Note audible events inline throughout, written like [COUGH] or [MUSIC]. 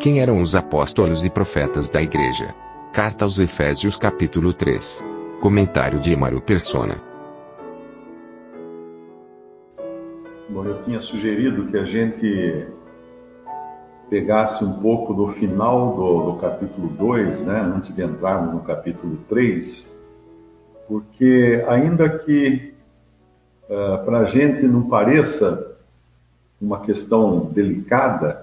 Quem eram os apóstolos e profetas da igreja? Carta aos Efésios capítulo 3. Comentário de Emaro Persona. Bom, eu tinha sugerido que a gente pegasse um pouco do final do, do capítulo 2, né, antes de entrarmos no capítulo 3, porque ainda que uh, para a gente não pareça uma questão delicada,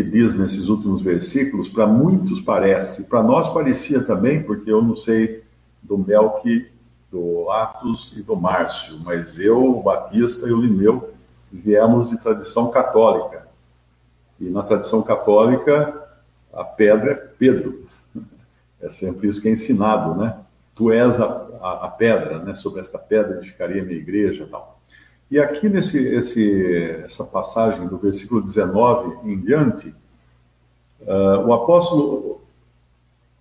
que diz nesses últimos versículos, para muitos parece, para nós parecia também, porque eu não sei do Melque, do Atos e do Márcio, mas eu, o Batista e o Lineu viemos de tradição católica. E na tradição católica, a pedra é Pedro. [LAUGHS] É sempre isso que é ensinado, né? Tu és a, a, a pedra, né? Sobre esta pedra edificaria minha igreja tal. E aqui nesse esse, essa passagem do versículo 19 em diante, uh, o apóstolo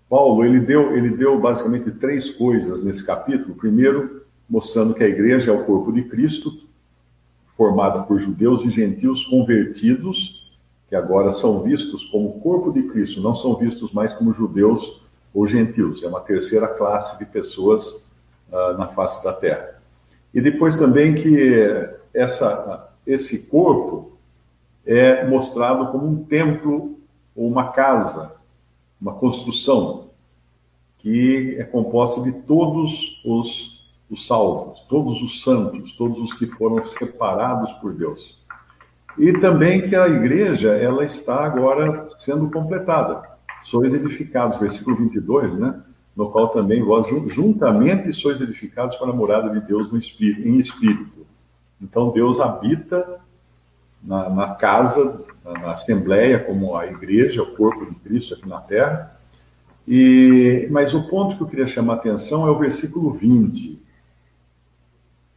Paulo ele deu ele deu basicamente três coisas nesse capítulo. Primeiro, mostrando que a igreja é o corpo de Cristo, formada por judeus e gentios convertidos, que agora são vistos como corpo de Cristo, não são vistos mais como judeus ou gentios. É uma terceira classe de pessoas uh, na face da terra. E depois também que essa, esse corpo é mostrado como um templo ou uma casa, uma construção, que é composta de todos os, os salvos, todos os santos, todos os que foram separados por Deus. E também que a igreja ela está agora sendo completada. Sois edificados, versículo 22, né? No qual também vós juntamente sois edificados para a morada de Deus espírito, em espírito. Então Deus habita na, na, casa, na assembleia, como a igreja, o corpo de Cristo aqui na terra. E, mas o ponto que eu queria chamar a atenção é o versículo 20.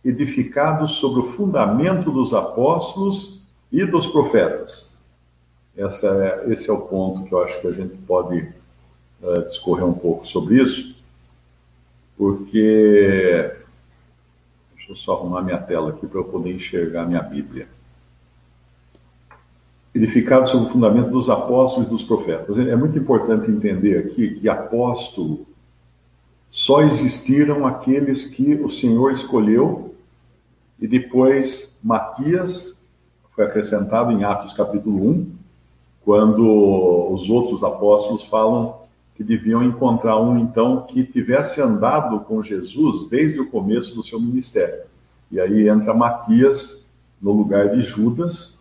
Edificados sobre o fundamento dos apóstolos e dos profetas. É, esse é o ponto que eu acho que a gente pode uh, discorrer um pouco sobre isso, porque. Deixa eu só arrumar minha tela aqui para eu poder enxergar minha Bíblia. Edificado sobre o fundamento dos apóstolos e dos profetas. É muito importante entender aqui que apóstolo só existiram aqueles que o Senhor escolheu e depois Matias foi acrescentado em Atos capítulo 1, quando os outros apóstolos falam que deviam encontrar um, então, que tivesse andado com Jesus desde o começo do seu ministério. E aí entra Matias no lugar de Judas,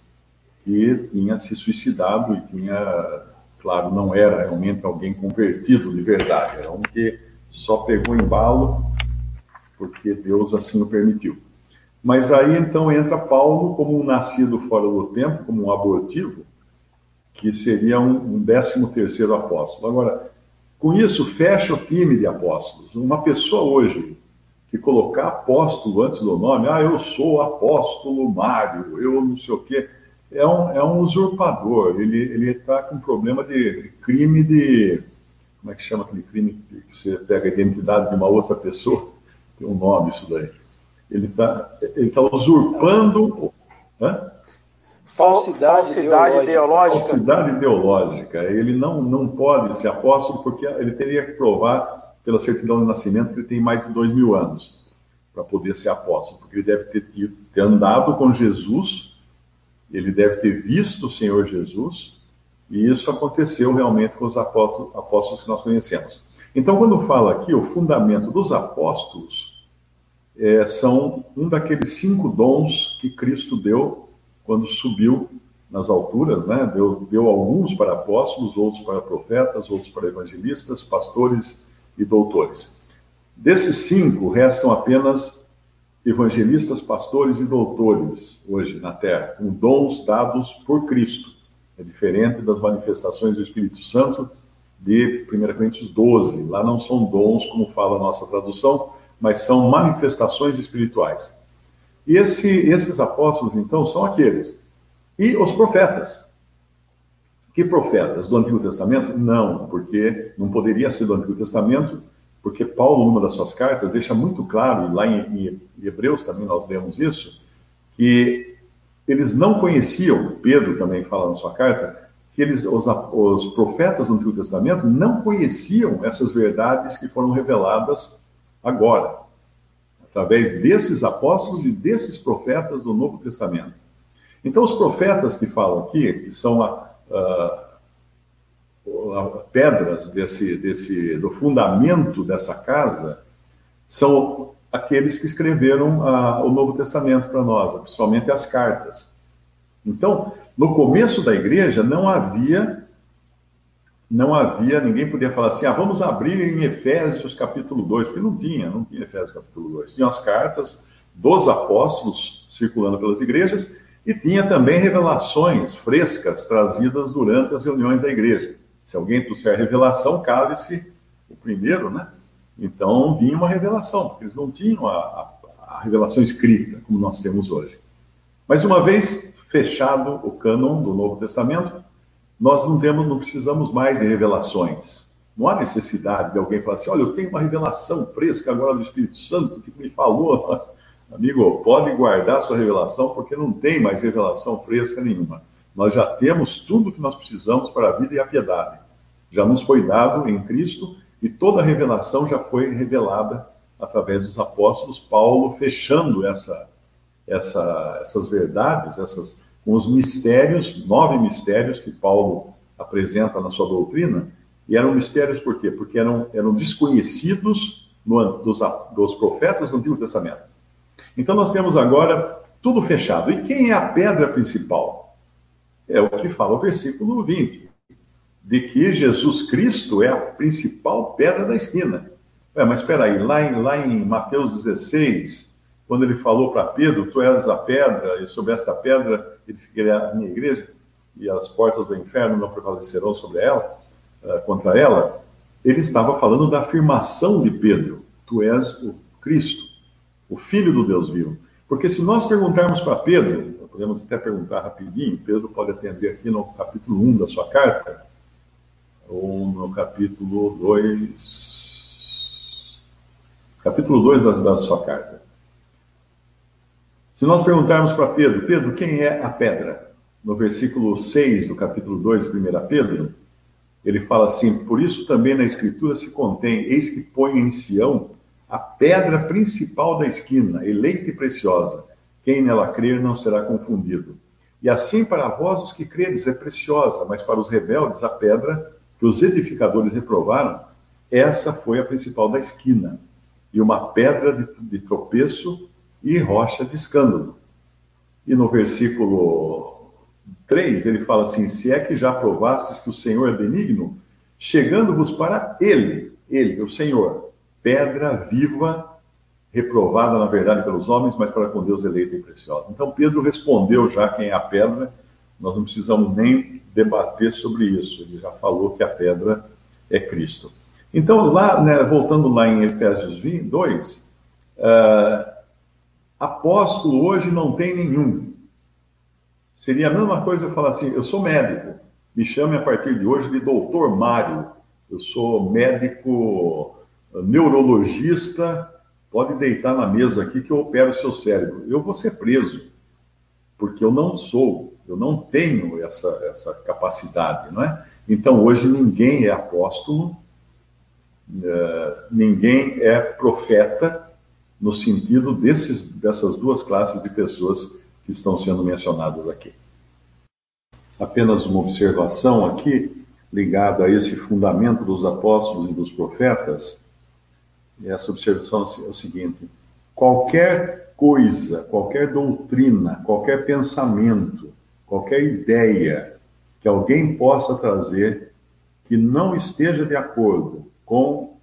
que tinha se suicidado e tinha, claro, não era realmente alguém convertido de verdade, era um que só pegou embalo porque Deus assim o permitiu. Mas aí então entra Paulo como um nascido fora do tempo, como um abortivo, que seria um, um décimo terceiro apóstolo. Agora, com isso, fecha o time de apóstolos. Uma pessoa hoje que colocar apóstolo antes do nome, ah, eu sou apóstolo Mário, eu não sei o quê, é um, é um usurpador. Ele está com problema de crime de. Como é que chama aquele crime que você pega a identidade de uma outra pessoa? Tem um nome isso daí. Ele está ele tá usurpando. Hã? Falsidade, falsidade ideológica. Falsidade ideológica. Ele não, não pode ser apóstolo porque ele teria que provar pela certidão de nascimento que ele tem mais de dois mil anos para poder ser apóstolo, porque ele deve ter, tido, ter andado com Jesus, ele deve ter visto o Senhor Jesus, e isso aconteceu realmente com os apóstolos, apóstolos que nós conhecemos. Então, quando fala aqui o fundamento dos apóstolos, é, são um daqueles cinco dons que Cristo deu quando subiu nas alturas, né? Deu, deu alguns para apóstolos, outros para profetas, outros para evangelistas, pastores e doutores. Desses cinco, restam apenas evangelistas, pastores e doutores hoje na Terra, com dons dados por Cristo. É diferente das manifestações do Espírito Santo de 1 Coríntios 12. Lá não são dons, como fala a nossa tradução, mas são manifestações espirituais. Esse, esses apóstolos, então, são aqueles. E os profetas. Que profetas? Do Antigo Testamento? Não, porque não poderia ser do Antigo Testamento, porque Paulo, numa das suas cartas, deixa muito claro, e lá em, em Hebreus também nós lemos isso, que eles não conheciam, Pedro também fala na sua carta, que eles, os, os profetas do Antigo Testamento não conheciam essas verdades que foram reveladas agora, através desses apóstolos e desses profetas do Novo Testamento. Então, os profetas que falam aqui, que são a, a, a, pedras desse, desse, do fundamento dessa casa, são aqueles que escreveram o Novo Testamento para nós, principalmente as cartas. Então, no começo da igreja não havia não havia, ninguém podia falar assim, ah, vamos abrir em Efésios capítulo 2, porque não tinha, não tinha Efésios capítulo 2. Tinha as cartas dos apóstolos circulando pelas igrejas e tinha também revelações frescas trazidas durante as reuniões da igreja. Se alguém trouxer revelação, cale-se o primeiro, né? Então vinha uma revelação, porque eles não tinham a, a, a revelação escrita, como nós temos hoje. Mas uma vez fechado o cânon do Novo Testamento, nós não temos, não precisamos mais de revelações. Não há necessidade de alguém falar assim, olha, eu tenho uma revelação fresca agora do Espírito Santo que me falou. [LAUGHS] Amigo, pode guardar sua revelação, porque não tem mais revelação fresca nenhuma. Nós já temos tudo o que nós precisamos para a vida e a piedade. Já nos foi dado em Cristo e toda a revelação já foi revelada através dos apóstolos, Paulo fechando essa, essa, essas verdades, essas, com os mistérios, nove mistérios que Paulo apresenta na sua doutrina, e eram mistérios por quê? Porque eram, eram desconhecidos no, dos, dos profetas do Antigo Testamento. Então nós temos agora tudo fechado. E quem é a pedra principal? É o que fala o versículo 20, de que Jesus Cristo é a principal pedra da esquina. É, mas espera aí, lá em, lá em Mateus 16, quando ele falou para Pedro: Tu és a pedra, e sobre esta pedra edificarei a minha igreja, e as portas do inferno não prevalecerão sobre ela, uh, contra ela. Ele estava falando da afirmação de Pedro: Tu és o Cristo, o Filho do Deus vivo. Porque se nós perguntarmos para Pedro, podemos até perguntar rapidinho, Pedro pode atender aqui no capítulo 1 da sua carta, ou no capítulo 2. Capítulo 2 da, da sua carta. Se nós perguntarmos para Pedro, Pedro, quem é a pedra? No versículo 6 do capítulo 2 de 1 Pedro, ele fala assim: Por isso também na Escritura se contém: Eis que põe em Sião a pedra principal da esquina, eleita e preciosa. Quem nela crer não será confundido. E assim para vós os que credes é preciosa, mas para os rebeldes a pedra que os edificadores reprovaram, essa foi a principal da esquina, e uma pedra de, de tropeço e rocha de escândalo. E no versículo 3 ele fala assim: Se é que já provastes que o Senhor é benigno, chegando-vos para Ele, Ele, o Senhor, pedra viva, reprovada na verdade pelos homens, mas para com Deus eleita e preciosa. Então Pedro respondeu já quem é a pedra, nós não precisamos nem debater sobre isso, ele já falou que a pedra é Cristo. Então, lá, né, voltando lá em Efésios 2, uh, Apóstolo hoje não tem nenhum. Seria a mesma coisa eu falar assim: eu sou médico, me chame a partir de hoje de doutor Mário. Eu sou médico eh, neurologista, pode deitar na mesa aqui que eu opero o seu cérebro. Eu vou ser preso, porque eu não sou, eu não tenho essa, essa capacidade, não é? Então hoje ninguém é apóstolo, uh, ninguém é profeta, no sentido desses, dessas duas classes de pessoas que estão sendo mencionadas aqui. Apenas uma observação aqui, ligada a esse fundamento dos apóstolos e dos profetas. Essa observação é o seguinte: qualquer coisa, qualquer doutrina, qualquer pensamento, qualquer ideia que alguém possa trazer que não esteja de acordo com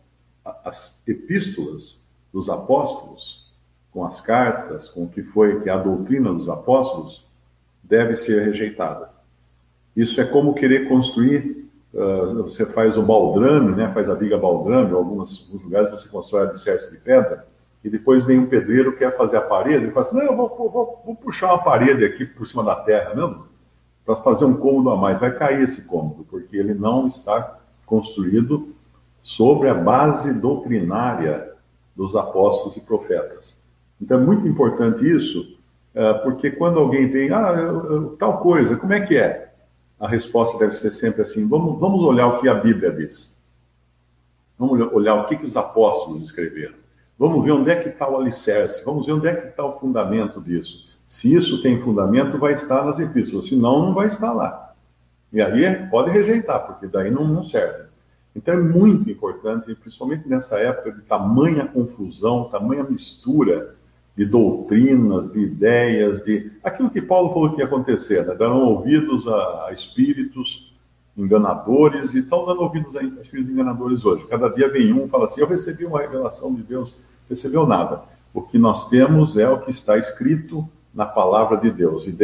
as epístolas dos apóstolos, com as cartas, com o que foi que a doutrina dos apóstolos, deve ser rejeitada. Isso é como querer construir. Uh, você faz o baldrame, né? faz a viga baldrame, em alguns, lugares você constrói alicerce de pedra, e depois vem um pedreiro que quer fazer a parede, e fala assim: Não, eu vou, vou, vou puxar uma parede aqui por cima da terra, não, para fazer um cômodo a mais. Vai cair esse cômodo, porque ele não está construído sobre a base doutrinária dos apóstolos e profetas. Então é muito importante isso, é, porque quando alguém vem, ah, tal coisa, como é que é? A resposta deve ser sempre assim: vamos, vamos olhar o que a Bíblia diz. Vamos olhar o que, que os apóstolos escreveram. Vamos ver onde é que está o alicerce, vamos ver onde é que está o fundamento disso. Se isso tem fundamento, vai estar nas epístolas, senão não vai estar lá. E aí pode rejeitar, porque daí não, não serve. Então é muito importante, principalmente nessa época de tamanha confusão, tamanha mistura de doutrinas, de ideias, de aquilo que Paulo falou que ia acontecer, né? ouvidos a, espíritos enganadores e estão dando ouvidos a espíritos enganadores hoje. Cada dia vem um e fala assim: Eu recebi uma revelação de Deus, recebeu nada. O que nós temos é o que está escrito na palavra de Deus. E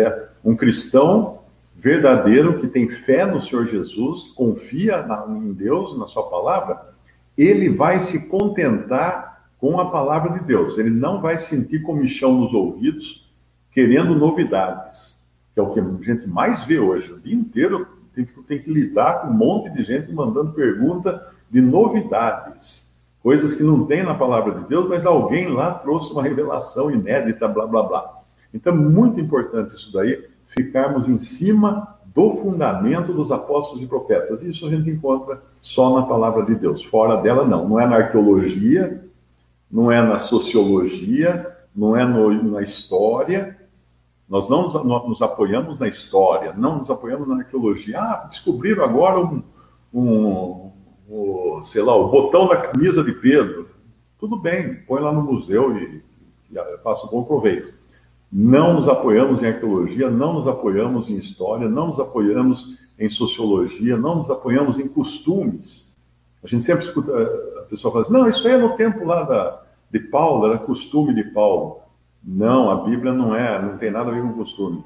um cristão verdadeiro que tem fé no Senhor Jesus, confia na, em Deus, na Sua palavra, ele vai se contentar com a palavra de Deus. Ele não vai sentir comichão nos ouvidos, querendo novidades, que é o que a gente mais vê hoje. O dia inteiro tem, tem que lidar com um monte de gente mandando pergunta de novidades, coisas que não tem na palavra de Deus, mas alguém lá trouxe uma revelação inédita, blá blá blá. Então, é muito importante isso daí ficarmos em cima do fundamento dos apóstolos e profetas. Isso a gente encontra só na palavra de Deus. Fora dela, não. Não é na arqueologia, não é na sociologia, não é no, na história. Nós não nos, apoiamos na história, não nos apoiamos na arqueologia. Ah, descobriram agora um, um, um sei lá, o botão da camisa de Pedro. Tudo bem, põe lá no museu e, e faça um bom proveito não nos apoiamos em arqueologia, não nos apoiamos em história, não nos apoiamos em sociologia, não nos apoiamos em costumes. A gente sempre escuta a pessoa falar assim, não, isso aí é no tempo lá da, de Paulo, era costume de Paulo. Não, a Bíblia não é, não tem nada a ver com costume.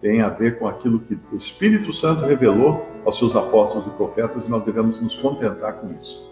Tem a ver com aquilo que o Espírito Santo revelou aos seus apóstolos e profetas e nós devemos nos contentar com isso.